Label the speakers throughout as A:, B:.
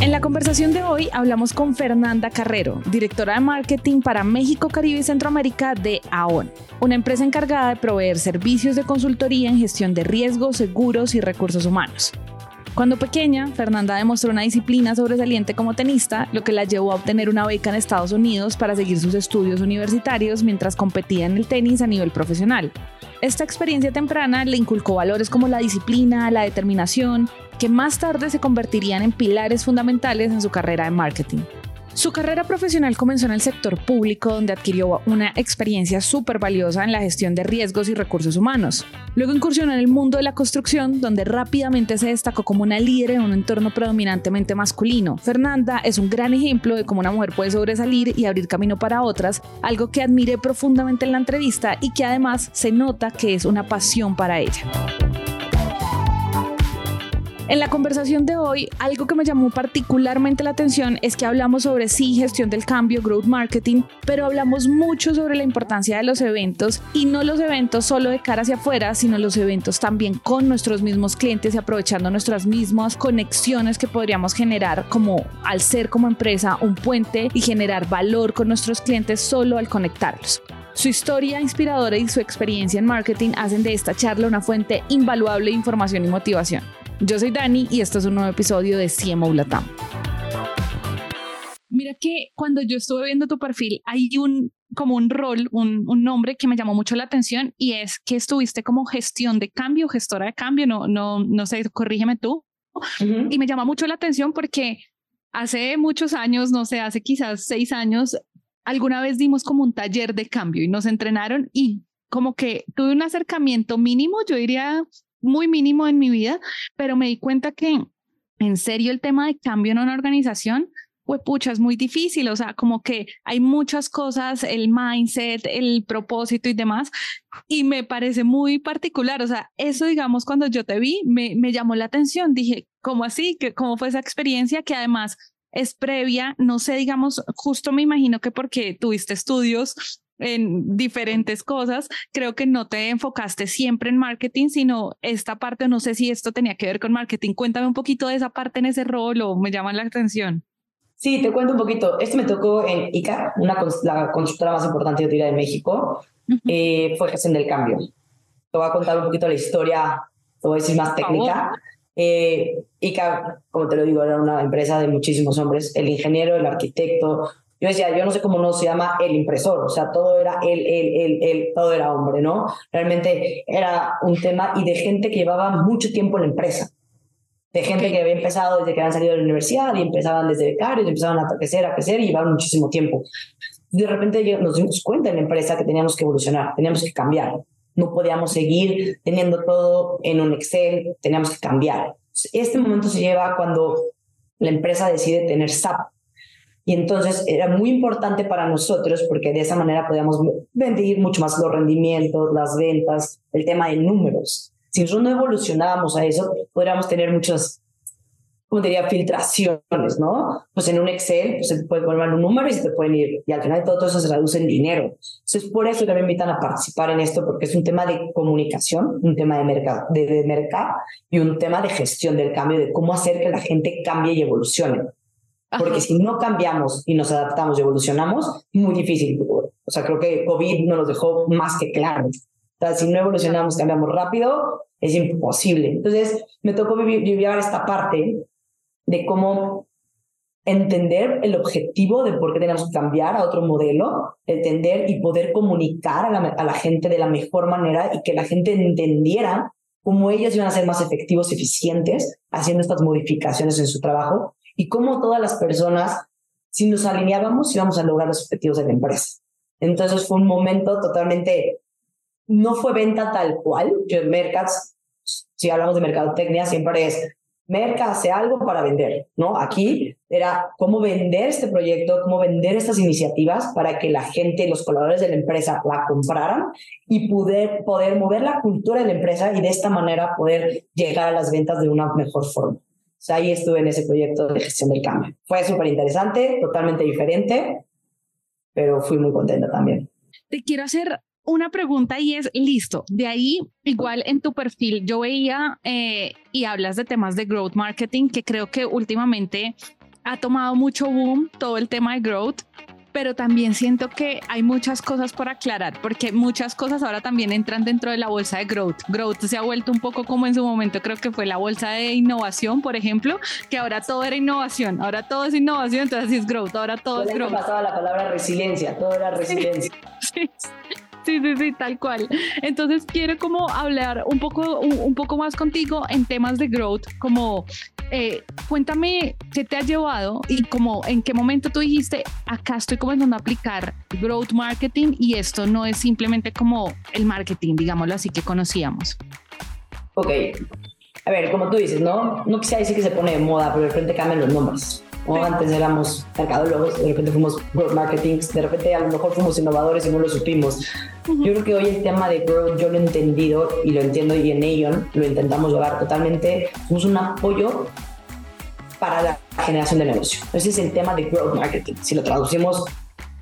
A: En la conversación de hoy hablamos con Fernanda Carrero, directora de marketing para México, Caribe y Centroamérica de AON, una empresa encargada de proveer servicios de consultoría en gestión de riesgos, seguros y recursos humanos. Cuando pequeña, Fernanda demostró una disciplina sobresaliente como tenista, lo que la llevó a obtener una beca en Estados Unidos para seguir sus estudios universitarios mientras competía en el tenis a nivel profesional. Esta experiencia temprana le inculcó valores como la disciplina, la determinación, que más tarde se convertirían en pilares fundamentales en su carrera de marketing. Su carrera profesional comenzó en el sector público, donde adquirió una experiencia súper valiosa en la gestión de riesgos y recursos humanos. Luego incursionó en el mundo de la construcción, donde rápidamente se destacó como una líder en un entorno predominantemente masculino. Fernanda es un gran ejemplo de cómo una mujer puede sobresalir y abrir camino para otras, algo que admiré profundamente en la entrevista y que además se nota que es una pasión para ella. En la conversación de hoy, algo que me llamó particularmente la atención es que hablamos sobre sí, gestión del cambio, growth marketing, pero hablamos mucho sobre la importancia de los eventos y no los eventos solo de cara hacia afuera, sino los eventos también con nuestros mismos clientes y aprovechando nuestras mismas conexiones que podríamos generar como al ser como empresa un puente y generar valor con nuestros clientes solo al conectarlos. Su historia inspiradora y su experiencia en marketing hacen de esta charla una fuente invaluable de información y motivación. Yo soy Dani y esto es un nuevo episodio de CMO Latam. Mira que cuando yo estuve viendo tu perfil hay un como un rol, un, un, nombre que me llamó mucho la atención y es que estuviste como gestión de cambio, gestora de cambio, no, no, no sé, corrígeme tú. Y me llama mucho la atención porque hace muchos años, no sé, hace quizás seis años, alguna vez dimos como un taller de cambio y nos entrenaron y como que tuve un acercamiento mínimo, yo diría muy mínimo en mi vida, pero me di cuenta que en serio el tema de cambio en una organización, pues pucha, es muy difícil, o sea, como que hay muchas cosas, el mindset, el propósito y demás, y me parece muy particular, o sea, eso digamos cuando yo te vi, me, me llamó la atención, dije, ¿cómo así? ¿Cómo fue esa experiencia que además es previa? No sé, digamos, justo me imagino que porque tuviste estudios en diferentes cosas. Creo que no te enfocaste siempre en marketing, sino esta parte, no sé si esto tenía que ver con marketing. Cuéntame un poquito de esa parte en ese rol o me llama la atención.
B: Sí, te cuento un poquito. Esto me tocó en ICA, una, la consultora más importante de de México. Eh, fue gestión del cambio. Te voy a contar un poquito la historia, te voy a decir más técnica. Eh, ICA, como te lo digo, era una empresa de muchísimos hombres. El ingeniero, el arquitecto, yo decía, yo no sé cómo no se llama el impresor, o sea, todo era él, él, él, todo era hombre, ¿no? Realmente era un tema y de gente que llevaba mucho tiempo en la empresa, de gente que había empezado desde que habían salido de la universidad y empezaban desde becarios, empezaban a crecer, a crecer y llevaban muchísimo tiempo. De repente nos dimos cuenta en la empresa que teníamos que evolucionar, teníamos que cambiar. No podíamos seguir teniendo todo en un Excel, teníamos que cambiar. Este momento se lleva cuando la empresa decide tener SAP, y entonces era muy importante para nosotros porque de esa manera podíamos vender mucho más los rendimientos, las ventas, el tema de números. Si nosotros no evolucionábamos a eso, podríamos tener muchas, como diría, filtraciones, ¿no? Pues en un Excel pues, se puede poner un número y se te pueden ir. Y al final de todo, eso se traduce en dinero. Entonces, por eso también me invitan a participar en esto, porque es un tema de comunicación, un tema de mercado, de, de mercado y un tema de gestión del cambio, de cómo hacer que la gente cambie y evolucione. Porque si no cambiamos y nos adaptamos y evolucionamos, muy difícil. O sea, creo que COVID nos lo dejó más que claro. O sea, si no evolucionamos, cambiamos rápido, es imposible. Entonces, me tocó vivir, llevar esta parte de cómo entender el objetivo de por qué tenemos que cambiar a otro modelo, entender y poder comunicar a la, a la gente de la mejor manera y que la gente entendiera cómo ellos iban a ser más efectivos eficientes haciendo estas modificaciones en su trabajo y cómo todas las personas, si nos alineábamos, íbamos a lograr los objetivos de la empresa. Entonces fue un momento totalmente, no fue venta tal cual. Yo en Mercats, si hablamos de mercadotecnia, siempre es Merca hace algo para vender, ¿no? Aquí era cómo vender este proyecto, cómo vender estas iniciativas para que la gente, los colaboradores de la empresa la compraran y poder, poder mover la cultura de la empresa y de esta manera poder llegar a las ventas de una mejor forma ahí estuve en ese proyecto de gestión del cambio. Fue súper interesante, totalmente diferente, pero fui muy contenta también.
A: Te quiero hacer una pregunta y es, listo, de ahí igual en tu perfil yo veía eh, y hablas de temas de growth marketing que creo que últimamente ha tomado mucho boom todo el tema de growth pero también siento que hay muchas cosas por aclarar, porque muchas cosas ahora también entran dentro de la bolsa de growth. Growth se ha vuelto un poco como en su momento, creo que fue la bolsa de innovación, por ejemplo, que ahora todo era innovación, ahora todo es innovación, entonces es growth, ahora todo es growth.
B: pasaba la palabra resiliencia, todo era resiliencia.
A: sí. Sí, sí, sí, tal cual. Entonces quiero como hablar un poco, un, poco más contigo en temas de growth, como eh, cuéntame qué te ha llevado y como en qué momento tú dijiste, acá estoy comenzando a aplicar growth marketing y esto no es simplemente como el marketing, digámoslo así, que conocíamos.
B: Ok, a ver, como tú dices, ¿no? No quisiera decir que se pone de moda, pero de repente cambian los nombres. O antes éramos mercadólogos, de repente fuimos growth marketing, de repente a lo mejor fuimos innovadores y no lo supimos. Yo creo que hoy el tema de growth yo lo he entendido y lo entiendo y en Aeon lo intentamos llevar totalmente. Somos un apoyo para la generación de negocio. Ese es el tema de growth marketing. Si lo traducimos,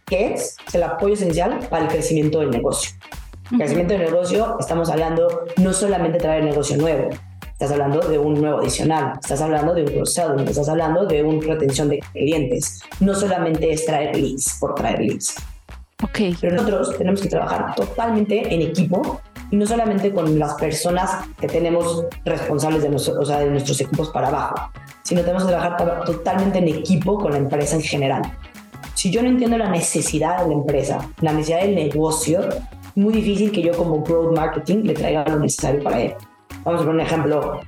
B: ¿qué es? Es el apoyo esencial para el crecimiento del negocio. El crecimiento del negocio, estamos hablando no solamente de traer negocio nuevo, Estás hablando de un nuevo adicional, estás hablando de un cross-selling, estás hablando de una retención de clientes. No solamente es traer leads por traer leads.
A: Okay.
B: Pero nosotros tenemos que trabajar totalmente en equipo y no solamente con las personas que tenemos responsables de, o sea, de nuestros equipos para abajo, sino tenemos que trabajar totalmente en equipo con la empresa en general. Si yo no entiendo la necesidad de la empresa, la necesidad del negocio, es muy difícil que yo como growth marketing le traiga lo necesario para él. Vamos a poner un ejemplo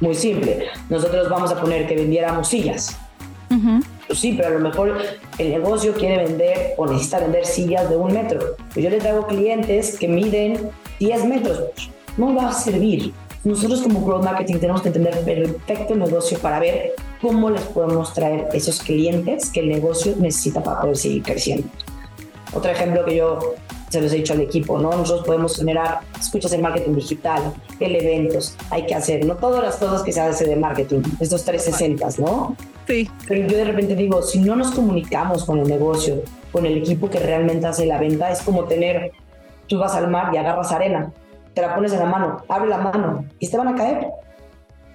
B: muy simple. Nosotros vamos a poner que vendiéramos sillas. Pues sí, pero a lo mejor el negocio quiere vender o necesita vender sillas de un metro. Pues yo le traigo clientes que miden 10 metros. No va a servir. Nosotros como Growth Marketing tenemos que entender perfecto el negocio para ver cómo les podemos traer esos clientes que el negocio necesita para poder seguir creciendo. Otro ejemplo que yo se los he dicho al equipo, ¿no? Nosotros podemos generar, escuchas el marketing digital, el eventos, hay que hacer, no todas las cosas que se hace de marketing, estos 360, ¿no?
A: Sí.
B: Pero yo de repente digo, si no nos comunicamos con el negocio, con el equipo que realmente hace la venta, es como tener, tú vas al mar y agarras arena, te la pones en la mano, abre la mano y te van a caer.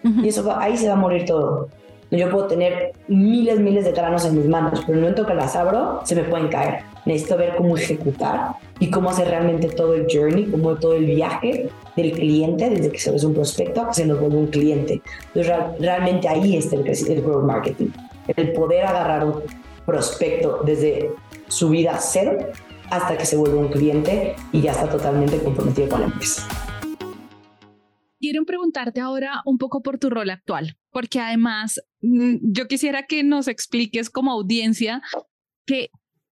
B: Y eso ahí se va a morir todo. Yo puedo tener miles, miles de granos en mis manos, pero en el momento que las abro, se me pueden caer. Necesito ver cómo ejecutar y cómo hacer realmente todo el journey, como todo el viaje del cliente, desde que se ve un prospecto a que se nos vuelve un cliente. Entonces, realmente ahí está el, el growth marketing. El poder agarrar un prospecto desde su vida cero hasta que se vuelve un cliente y ya está totalmente comprometido con la empresa.
A: Quiero preguntarte ahora un poco por tu rol actual, porque además mm, yo quisiera que nos expliques como audiencia que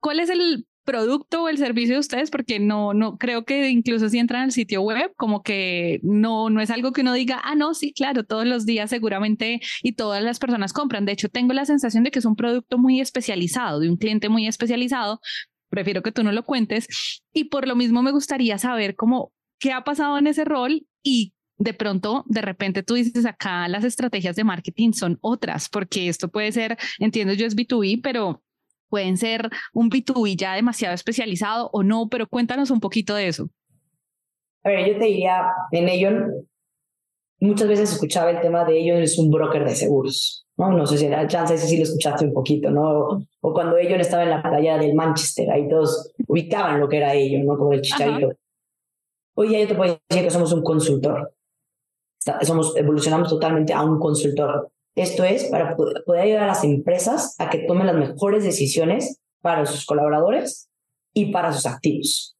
A: cuál es el producto o el servicio de ustedes, porque no, no creo que incluso si entran al sitio web, como que no, no es algo que uno diga, ah, no, sí, claro, todos los días seguramente y todas las personas compran. De hecho, tengo la sensación de que es un producto muy especializado, de un cliente muy especializado. Prefiero que tú no lo cuentes. Y por lo mismo me gustaría saber cómo, qué ha pasado en ese rol y de pronto, de repente tú dices acá las estrategias de marketing son otras, porque esto puede ser, entiendo yo es B2B, pero pueden ser un B2B ya demasiado especializado o no, pero cuéntanos un poquito de eso.
B: A ver, yo te diría, en ello, muchas veces escuchaba el tema de ello, es un broker de seguros, ¿no? No sé si era chance, si lo escuchaste un poquito, ¿no? O cuando ellos estaba en la playa del Manchester, ahí todos ubicaban lo que era ello, ¿no? Como el chicharito. Hoy ya yo te puedo decir que somos un consultor somos, evolucionamos totalmente a un consultor. Esto es para poder ayudar a las empresas a que tomen las mejores decisiones para sus colaboradores y para sus activos.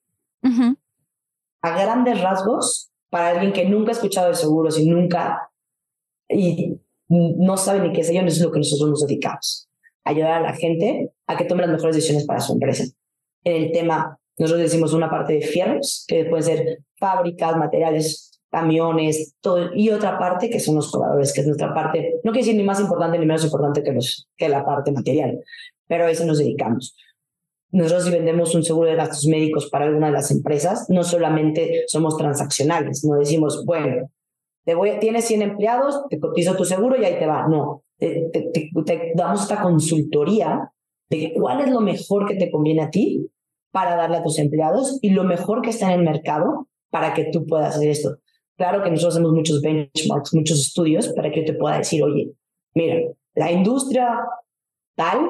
B: A grandes rasgos, para alguien que nunca ha escuchado de seguros y nunca y no sabe ni qué es ello, eso es lo que nosotros nos dedicamos. Ayudar a la gente a que tome las mejores decisiones para su empresa. En el tema, nosotros decimos una parte de fierros, que pueden ser fábricas, materiales, camiones, todo, y otra parte que son los cobradores, que es nuestra parte, no quiere decir ni más importante ni menos importante que, los, que la parte material, pero a eso nos dedicamos. Nosotros si vendemos un seguro de gastos médicos para alguna de las empresas, no solamente somos transaccionales, no decimos, bueno, te voy, tienes 100 empleados, te cotizo tu seguro y ahí te va. No, te, te damos esta consultoría de cuál es lo mejor que te conviene a ti para darle a tus empleados y lo mejor que está en el mercado para que tú puedas hacer esto. Claro que nosotros hacemos muchos benchmarks, muchos estudios para que yo te pueda decir, oye, mira, la industria tal,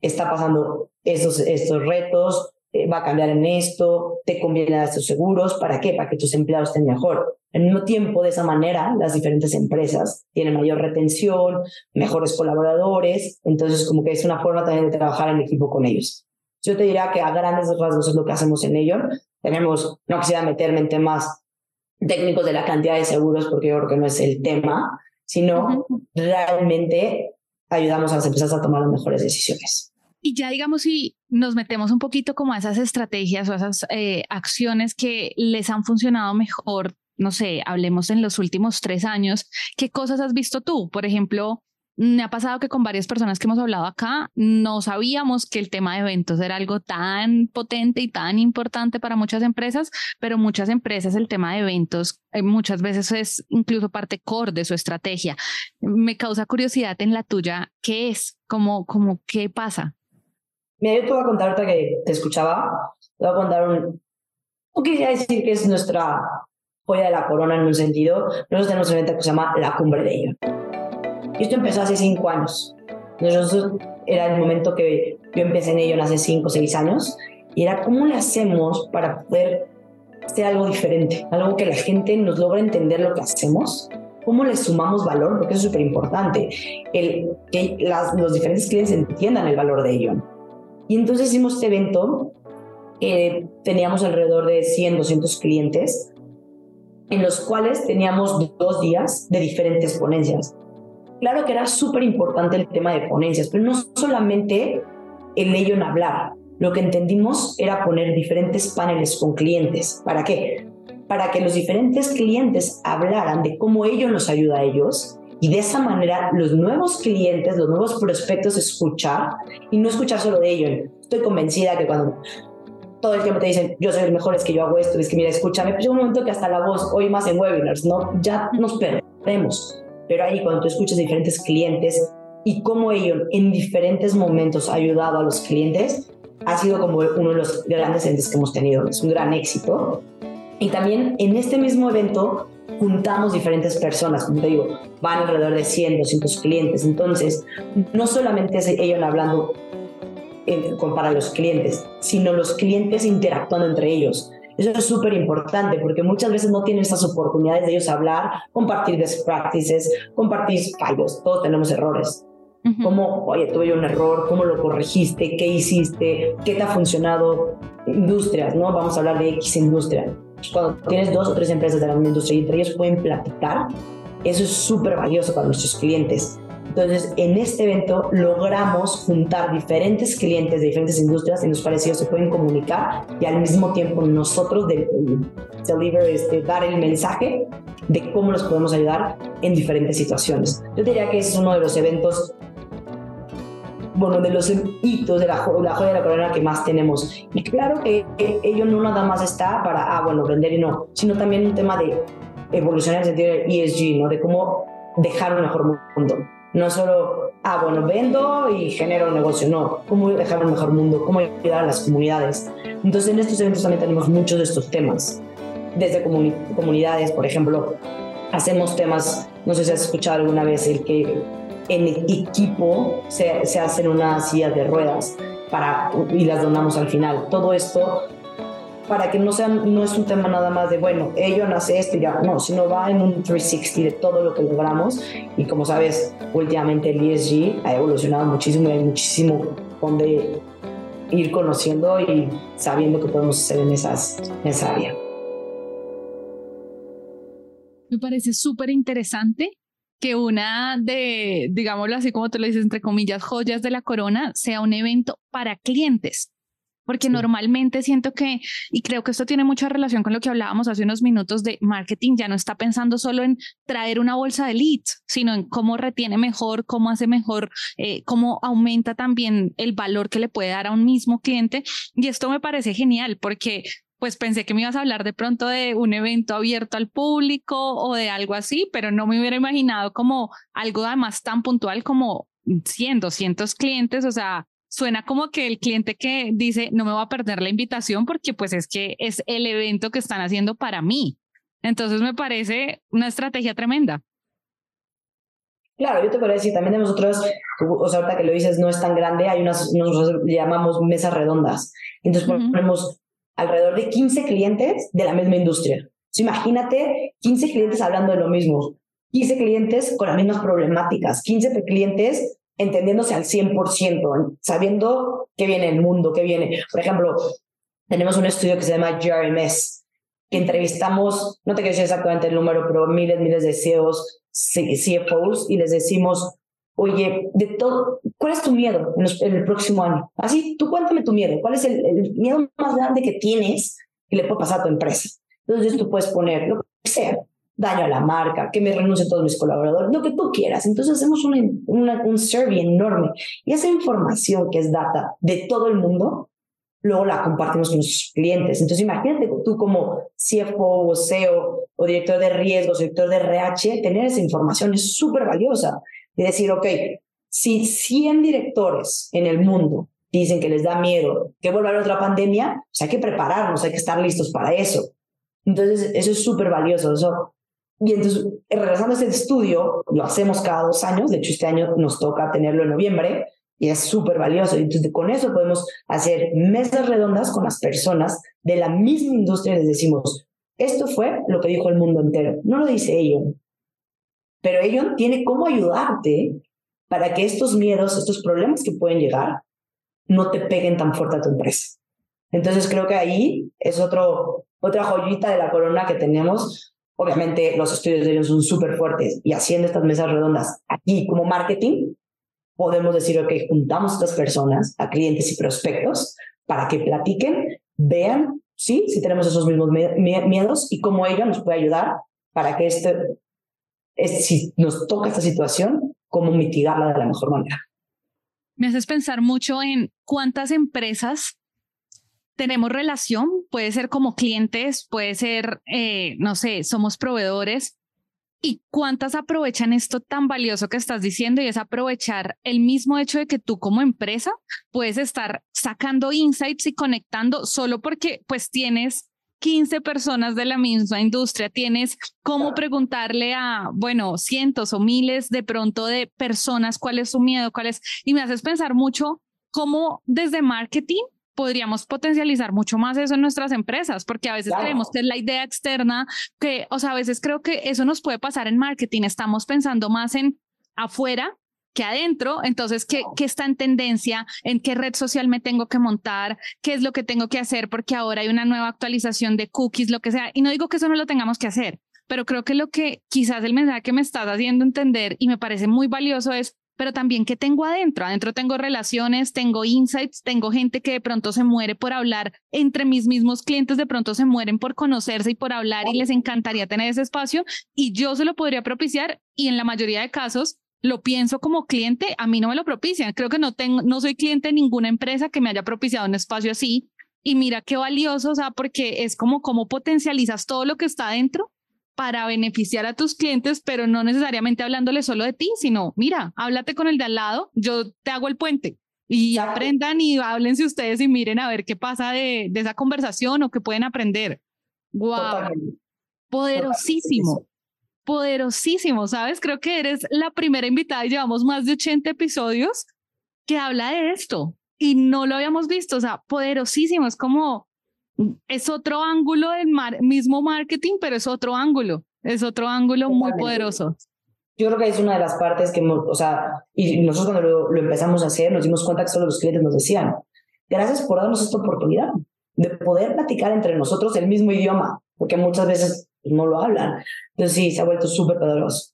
B: está pasando estos, estos retos, eh, va a cambiar en esto, te conviene dar estos seguros, ¿para qué? Para que tus empleados estén mejor. Al mismo tiempo, de esa manera, las diferentes empresas tienen mayor retención, mejores colaboradores, entonces como que es una forma también de trabajar en equipo con ellos. Yo te diría que a grandes rasgos es lo que hacemos en ello. Tenemos, no quisiera meterme en temas técnicos de la cantidad de seguros porque yo creo que no es el tema, sino realmente ayudamos a las empresas a tomar las mejores decisiones.
A: Y ya digamos si nos metemos un poquito como a esas estrategias o esas eh, acciones que les han funcionado mejor, no sé, hablemos en los últimos tres años, ¿qué cosas has visto tú? Por ejemplo, me ha pasado que con varias personas que hemos hablado acá no sabíamos que el tema de eventos era algo tan potente y tan importante para muchas empresas, pero muchas empresas el tema de eventos eh, muchas veces es incluso parte core de su estrategia. Me causa curiosidad en la tuya, ¿qué es? ¿Cómo, cómo, qué pasa?
B: Mira, yo te voy a contar que te escuchaba, te voy a contar un... No quería decir que es nuestra joya de la corona en un sentido. Nosotros tenemos un evento que se llama La Cumbre de Ello esto empezó hace cinco años. Nosotros era el momento que yo empecé en ello hace cinco o seis años y era cómo le hacemos para poder hacer algo diferente, algo que la gente nos logre entender lo que hacemos, cómo le sumamos valor, porque eso es súper importante, que las, los diferentes clientes entiendan el valor de ello. Y entonces hicimos este evento, eh, teníamos alrededor de 100, 200 clientes, en los cuales teníamos dos días de diferentes ponencias. Claro que era súper importante el tema de ponencias, pero no solamente el ello en hablar. Lo que entendimos era poner diferentes paneles con clientes. ¿Para qué? Para que los diferentes clientes hablaran de cómo ello nos ayuda a ellos y de esa manera los nuevos clientes, los nuevos prospectos escuchar y no escuchar solo de ello. Estoy convencida que cuando todo el tiempo te dicen, yo soy el mejor, es que yo hago esto, es que mira, escúchame, pues llega un momento que hasta la voz, hoy más en webinars, ¿no? Ya nos perdemos pero ahí cuando tú escuchas diferentes clientes y cómo ellos en diferentes momentos ha ayudado a los clientes, ha sido como uno de los grandes entes que hemos tenido. Es un gran éxito. Y también en este mismo evento juntamos diferentes personas, como te digo, van alrededor de 100, 200 clientes. Entonces, no solamente es ellos hablando para los clientes, sino los clientes interactuando entre ellos. Eso es súper importante porque muchas veces no tienen esas oportunidades de ellos hablar, compartir best practices, compartir fallos. Todos tenemos errores. ¿Cómo, oye, tuve un error? ¿Cómo lo corregiste? ¿Qué hiciste? ¿Qué te ha funcionado? Industrias, ¿no? Vamos a hablar de X industria. Cuando tienes dos o tres empresas de la misma industria y entre ellos pueden platicar, eso es súper valioso para nuestros clientes. Entonces, en este evento logramos juntar diferentes clientes de diferentes industrias en los cuales ellos se pueden comunicar y al mismo tiempo nosotros de, deliver, este, dar el mensaje de cómo los podemos ayudar en diferentes situaciones. Yo diría que ese es uno de los eventos bueno, de los hitos de la, la joya de la corona que más tenemos. Y claro que ello no nada más está para, ah, bueno, vender y no, sino también un tema de evolucionar en el sentido de ESG, ¿no? De cómo dejar un mejor mundo. No solo, ah, bueno, vendo y genero un negocio, no, cómo dejar un mejor mundo, cómo ayudar a las comunidades. Entonces, en estos eventos también tenemos muchos de estos temas. Desde comunidades, por ejemplo, hacemos temas, no sé si has escuchado alguna vez el que en equipo se, se hacen unas sillas de ruedas para, y las donamos al final. Todo esto para que no, sea, no es un tema nada más de, bueno, ello nace esto y ya, no, sino va en un 360 de todo lo que logramos. Y como sabes, últimamente el ESG ha evolucionado muchísimo y hay muchísimo donde ir conociendo y sabiendo qué podemos hacer en, esas, en esa área.
A: Me parece súper interesante que una de, digámoslo así como tú lo dices, entre comillas, joyas de la corona sea un evento para clientes porque normalmente siento que, y creo que esto tiene mucha relación con lo que hablábamos hace unos minutos de marketing, ya no está pensando solo en traer una bolsa de leads, sino en cómo retiene mejor, cómo hace mejor, eh, cómo aumenta también el valor que le puede dar a un mismo cliente. Y esto me parece genial porque pues pensé que me ibas a hablar de pronto de un evento abierto al público o de algo así, pero no me hubiera imaginado como algo además tan puntual como 100, 200 clientes, o sea, suena como que el cliente que dice, no me voy a perder la invitación porque pues es que es el evento que están haciendo para mí. Entonces me parece una estrategia tremenda.
B: Claro, yo te podría decir, también de nosotros, o sea, ahorita que lo dices, no es tan grande, hay unas, nosotros llamamos mesas redondas. Entonces ponemos alrededor de 15 clientes de la misma industria. imagínate 15 clientes hablando de lo mismo, 15 clientes con las mismas problemáticas, 15 clientes entendiéndose al 100%, sabiendo qué viene el mundo, qué viene. Por ejemplo, tenemos un estudio que se llama GRMS, que entrevistamos, no te quiero decir exactamente el número, pero miles, miles de CEOs CFOs y les decimos, oye, de todo, ¿cuál es tu miedo en, el próximo año? Así, tú cuéntame tu miedo, ¿cuál es el, miedo más grande que tienes que le puede pasar a tu empresa? Entonces tú puedes poner lo que sea, daño a la marca, que me renuncien todos mis colaboradores, lo que tú quieras. Entonces hacemos un survey enorme y esa información que es data de todo el mundo luego la compartimos con nuestros clientes. Entonces, imagínate tú como CFO o CEO o director de riesgos, director de RH, tener esa información es súper valiosa. Y decir, ok, si 100 directores en el mundo dicen que les da miedo que vuelva a haber otra pandemia, pues hay que prepararnos, hay que estar listos para eso. Entonces, eso es súper valioso. Eso. Y entonces, regresando a este estudio, lo hacemos cada dos años, de hecho este año nos toca tenerlo en noviembre, y es súper valioso. Entonces, con eso podemos hacer mesas redondas con las personas de la misma industria y les decimos, esto fue lo que dijo el mundo entero. No lo dice ellos, pero ellos tiene cómo ayudarte para que estos miedos, estos problemas que pueden llegar, no te peguen tan fuerte a tu empresa. Entonces, creo que ahí es otro, otra joyita de la corona que tenemos. Obviamente, los estudios de ellos son súper fuertes y haciendo estas mesas redondas aquí como marketing, podemos decir, ok, juntamos a estas personas, a clientes y prospectos, para que platiquen, vean, sí, si tenemos esos mismos miedos y cómo ella nos puede ayudar para que este, si nos toca esta situación, cómo mitigarla de la mejor manera.
A: Me haces pensar mucho en cuántas empresas tenemos relación, puede ser como clientes, puede ser, eh, no sé, somos proveedores, ¿Y cuántas aprovechan esto tan valioso que estás diciendo y es aprovechar el mismo hecho de que tú como empresa puedes estar sacando insights y conectando solo porque pues tienes 15 personas de la misma industria, tienes cómo preguntarle a, bueno, cientos o miles de pronto de personas cuál es su miedo, cuál es, y me haces pensar mucho cómo desde marketing podríamos potencializar mucho más eso en nuestras empresas, porque a veces creemos que es la idea externa, que, o sea, a veces creo que eso nos puede pasar en marketing, estamos pensando más en afuera que adentro, entonces, ¿qué, ¿qué está en tendencia? ¿En qué red social me tengo que montar? ¿Qué es lo que tengo que hacer? Porque ahora hay una nueva actualización de cookies, lo que sea. Y no digo que eso no lo tengamos que hacer, pero creo que lo que quizás el mensaje que me estás haciendo entender y me parece muy valioso es pero también qué tengo adentro. Adentro tengo relaciones, tengo insights, tengo gente que de pronto se muere por hablar, entre mis mismos clientes de pronto se mueren por conocerse y por hablar y les encantaría tener ese espacio y yo se lo podría propiciar y en la mayoría de casos lo pienso como cliente, a mí no me lo propician. Creo que no tengo, no soy cliente de ninguna empresa que me haya propiciado un espacio así. Y mira qué valioso, o sea, porque es como cómo potencializas todo lo que está adentro para beneficiar a tus clientes, pero no necesariamente hablándole solo de ti, sino, mira, háblate con el de al lado, yo te hago el puente y aprendan y háblense ustedes y miren a ver qué pasa de, de esa conversación o qué pueden aprender. ¡Wow! Poderosísimo. Poderosísimo, ¿sabes? Creo que eres la primera invitada y llevamos más de 80 episodios que habla de esto y no lo habíamos visto, o sea, poderosísimo, es como es otro ángulo del mismo marketing, pero es otro ángulo, es otro ángulo muy poderoso.
B: Yo creo que es una de las partes que, o sea, y nosotros cuando lo, empezamos a hacer, nos dimos cuenta que solo los clientes nos decían, gracias por darnos esta oportunidad de poder platicar entre nosotros el mismo idioma, porque muchas veces no lo hablan. Entonces sí, se ha vuelto súper poderoso.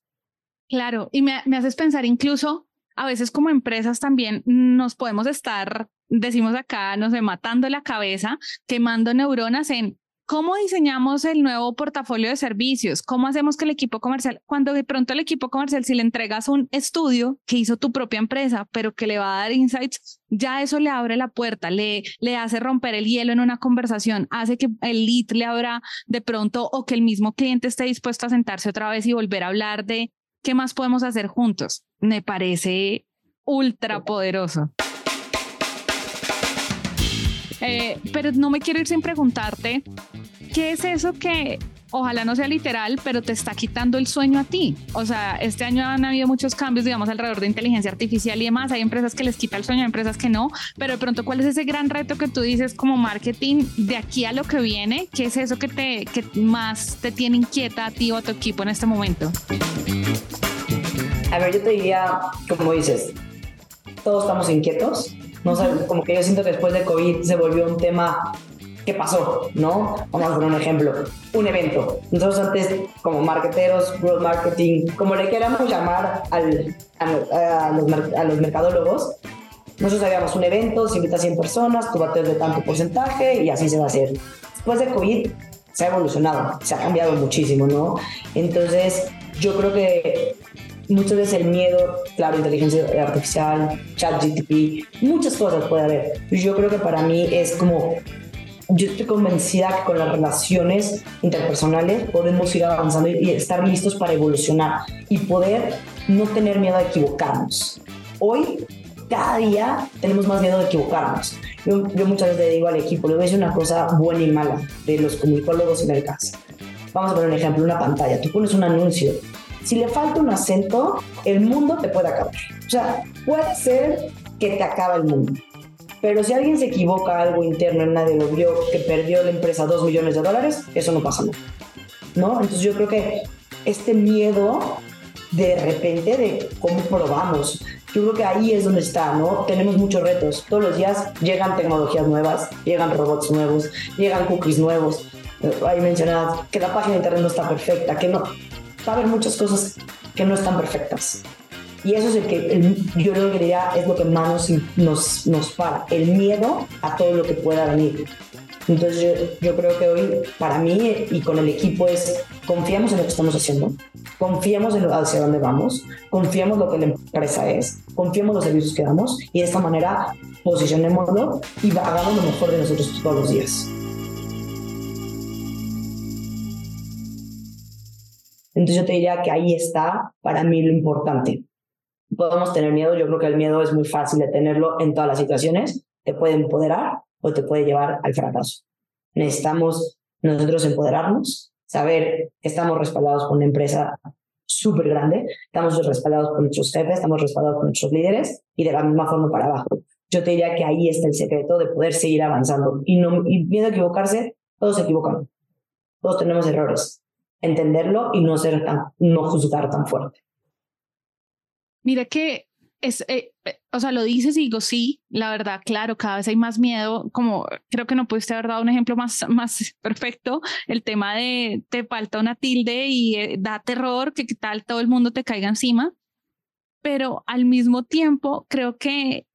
A: Claro, y me, me haces pensar incluso, a veces como empresas también nos podemos estar decimos acá, no sé, matando la cabeza, quemando neuronas en cómo diseñamos el nuevo portafolio de servicios, cómo hacemos que el equipo comercial, cuando de pronto el equipo comercial, si le entregas un estudio que hizo tu propia empresa, pero que le va a dar insights, ya eso le abre la puerta, le, le hace romper el hielo en una conversación, hace que el lead le abra de pronto o que el mismo cliente esté dispuesto a sentarse otra vez y volver a hablar de qué más podemos hacer juntos. Me parece ultra poderoso. Eh, pero no me quiero ir sin preguntarte, ¿qué es eso que ojalá no sea literal, pero te está quitando el sueño a ti. O sea, este año han habido muchos cambios, digamos, alrededor de inteligencia artificial y demás. Hay empresas que les quita el sueño, hay empresas que no, pero de pronto, ¿cuál es ese gran reto que tú dices como marketing de aquí a lo que viene? ¿Qué es eso que, te, que más te tiene inquieta a ti o a tu equipo en este momento?
B: A ver, yo te diría, como dices, todos estamos inquietos. No como que yo siento que después de COVID se volvió un tema ¿qué pasó? ¿No? Vamos a poner un ejemplo, un evento. Nosotros antes, como marketeros, growth marketing, como le queramos llamar al, a, los, a, los, mercadólogos, nosotros sabíamos un evento, se invita a 100 personas, tú bates de tanto porcentaje y así se va a hacer. Después de COVID se ha evolucionado, se ha cambiado muchísimo, ¿no? Entonces, yo creo que muchas veces el miedo, claro, inteligencia artificial, chat GTP, muchas cosas puede haber. Yo creo que para mí es como yo estoy convencida que con las relaciones interpersonales podemos ir avanzando y estar listos para evolucionar y poder no tener miedo a equivocarnos. Hoy, cada día, tenemos más miedo de equivocarnos. Yo, muchas veces le digo al equipo, le voy a decir una cosa buena y mala de los comunicólogos en el caso. Vamos a poner un ejemplo, una pantalla. Tú pones un anuncio. Si le falta un acento, el mundo te puede acabar. O sea, puede ser que te acabe el mundo. Pero si alguien se equivoca algo interno nadie lo vio, que perdió la empresa dos millones de dólares, eso no pasa nada. ¿No? Entonces yo creo que este miedo de repente de cómo probamos, yo creo que ahí es donde está, ¿no? Tenemos muchos retos. Todos los días llegan tecnologías nuevas, llegan robots nuevos, llegan cookies nuevos. Ahí mencionabas que la página de internet no está perfecta, que no. Va a haber muchas cosas que no están perfectas. Y eso es el que yo creo que diría es lo que más nos, nos, para, el miedo a todo lo que pueda venir. Entonces yo, creo que hoy para mí y con el equipo es confiamos en lo que estamos haciendo, confiamos en hacia dónde vamos, confiamos lo que la empresa es, confiamos los servicios que damos y de esta manera posicionémoslo y hagamos lo mejor de nosotros todos los días. Entonces yo te diría que ahí está para mí lo importante podemos tener miedo. Yo creo que el miedo es muy fácil de tenerlo en todas las situaciones. Te puede empoderar o te puede llevar al fracaso. Necesitamos nosotros empoderarnos, saber que estamos respaldados por una empresa súper grande, estamos respaldados por nuestros jefes, estamos respaldados por nuestros líderes y de la misma forma para abajo. Yo te diría que ahí está el secreto de poder seguir avanzando y, no, y miedo equivocarse, todos se equivocan, todos tenemos errores. Entenderlo y no ser tan, no juzgar tan fuerte.
A: Mira que es, eh, eh, o sea, lo dices y digo, sí, la verdad, claro, cada vez hay más miedo, como creo que no pudiste haber dado un ejemplo más, más perfecto, el tema de te falta una tilde y eh, da terror que tal todo el mundo te caiga encima, pero al mismo tiempo creo que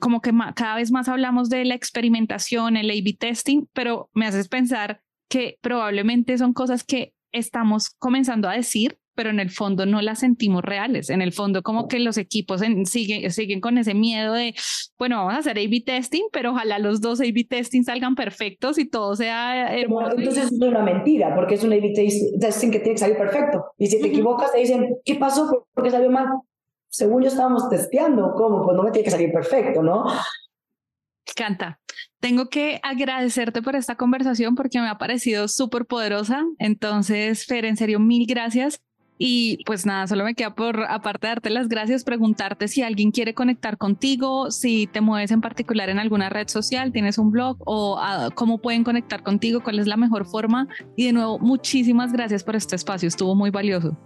A: como que cada vez más hablamos de la experimentación, el A-B testing, pero me haces pensar que probablemente son cosas que estamos comenzando a decir, pero en el fondo no las sentimos reales. En el fondo como que los equipos siguen, siguen con ese miedo de, bueno, vamos a hacer A-B testing, pero ojalá los dos A-B testing salgan perfectos y todo sea
B: Entonces es una mentira, porque es un A-B testing que tiene que salir perfecto. Y si te equivocas te dicen, ¿qué pasó? ¿Por qué salió mal? Según yo estábamos testeando, ¿cómo? Pues no me tiene que salir perfecto, ¿no?
A: Canta. Tengo que agradecerte por esta conversación porque me ha parecido súper poderosa. Entonces, Fer, en serio, mil gracias. Y pues nada, solo me queda por, aparte de darte las gracias, preguntarte si alguien quiere conectar contigo, si te mueves en particular en alguna red social, tienes un blog o ah, cómo pueden conectar contigo, cuál es la mejor forma. Y de nuevo, muchísimas gracias por este espacio, estuvo muy valioso.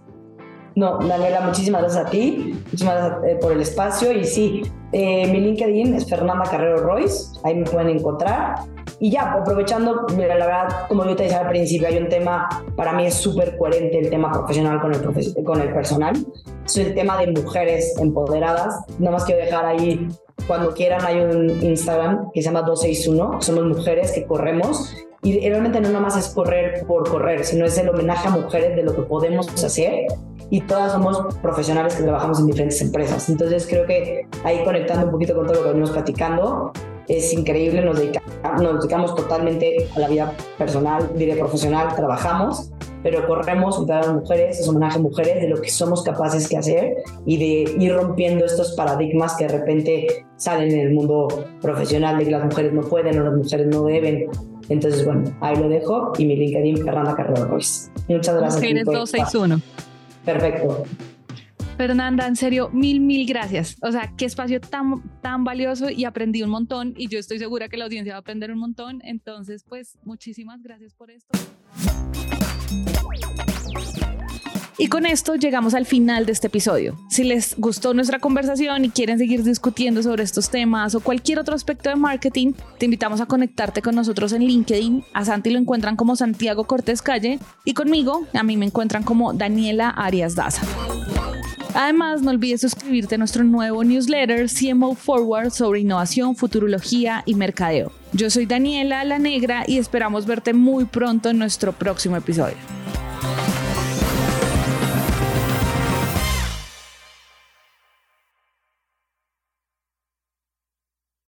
B: No, Daniela, muchísimas gracias a ti, muchísimas gracias eh, por el espacio. Y sí, eh, mi LinkedIn es Fernanda Carrero Royce, ahí me pueden encontrar. Y ya, aprovechando, mira, la verdad, como yo te decía al principio, hay un tema, para mí es súper coherente el tema profesional con el, con el personal. Es el tema de mujeres empoderadas. Nada más quiero dejar ahí, cuando quieran, hay un Instagram que se llama 261. Somos mujeres que corremos y realmente no nada más es correr por correr, sino es el homenaje a mujeres de lo que podemos hacer y todas somos profesionales que trabajamos en diferentes empresas. Entonces creo que ahí conectando un poquito con todo lo que venimos platicando, es increíble, nos dedicamos, nos dedicamos totalmente a la vida personal, vida profesional, trabajamos, pero corremos un las mujeres, es homenaje a mujeres de lo que somos capaces de hacer y de ir rompiendo estos paradigmas que de repente salen en el mundo profesional de que las mujeres no pueden o las mujeres no deben. Entonces, bueno, ahí lo dejo y mi LinkedIn, Fernanda Carrero Ruiz. Muchas gracias.
A: Mujeres 261.
B: Perfecto.
A: Fernanda, en serio, mil, mil gracias. O sea, qué espacio tan, tan valioso y aprendí un montón y yo estoy segura que la audiencia va a aprender un montón. Entonces, pues, muchísimas gracias por esto. Y con esto llegamos al final de este episodio. Si les gustó nuestra conversación y quieren seguir discutiendo sobre estos temas o cualquier otro aspecto de marketing, te invitamos a conectarte con nosotros en LinkedIn. A Santi lo encuentran como Santiago Cortés Calle y conmigo a mí me encuentran como Daniela Arias Daza. Además, no olvides suscribirte a nuestro nuevo newsletter CMO Forward sobre innovación, futurología y mercadeo. Yo soy Daniela La Negra y esperamos verte muy pronto en nuestro próximo episodio.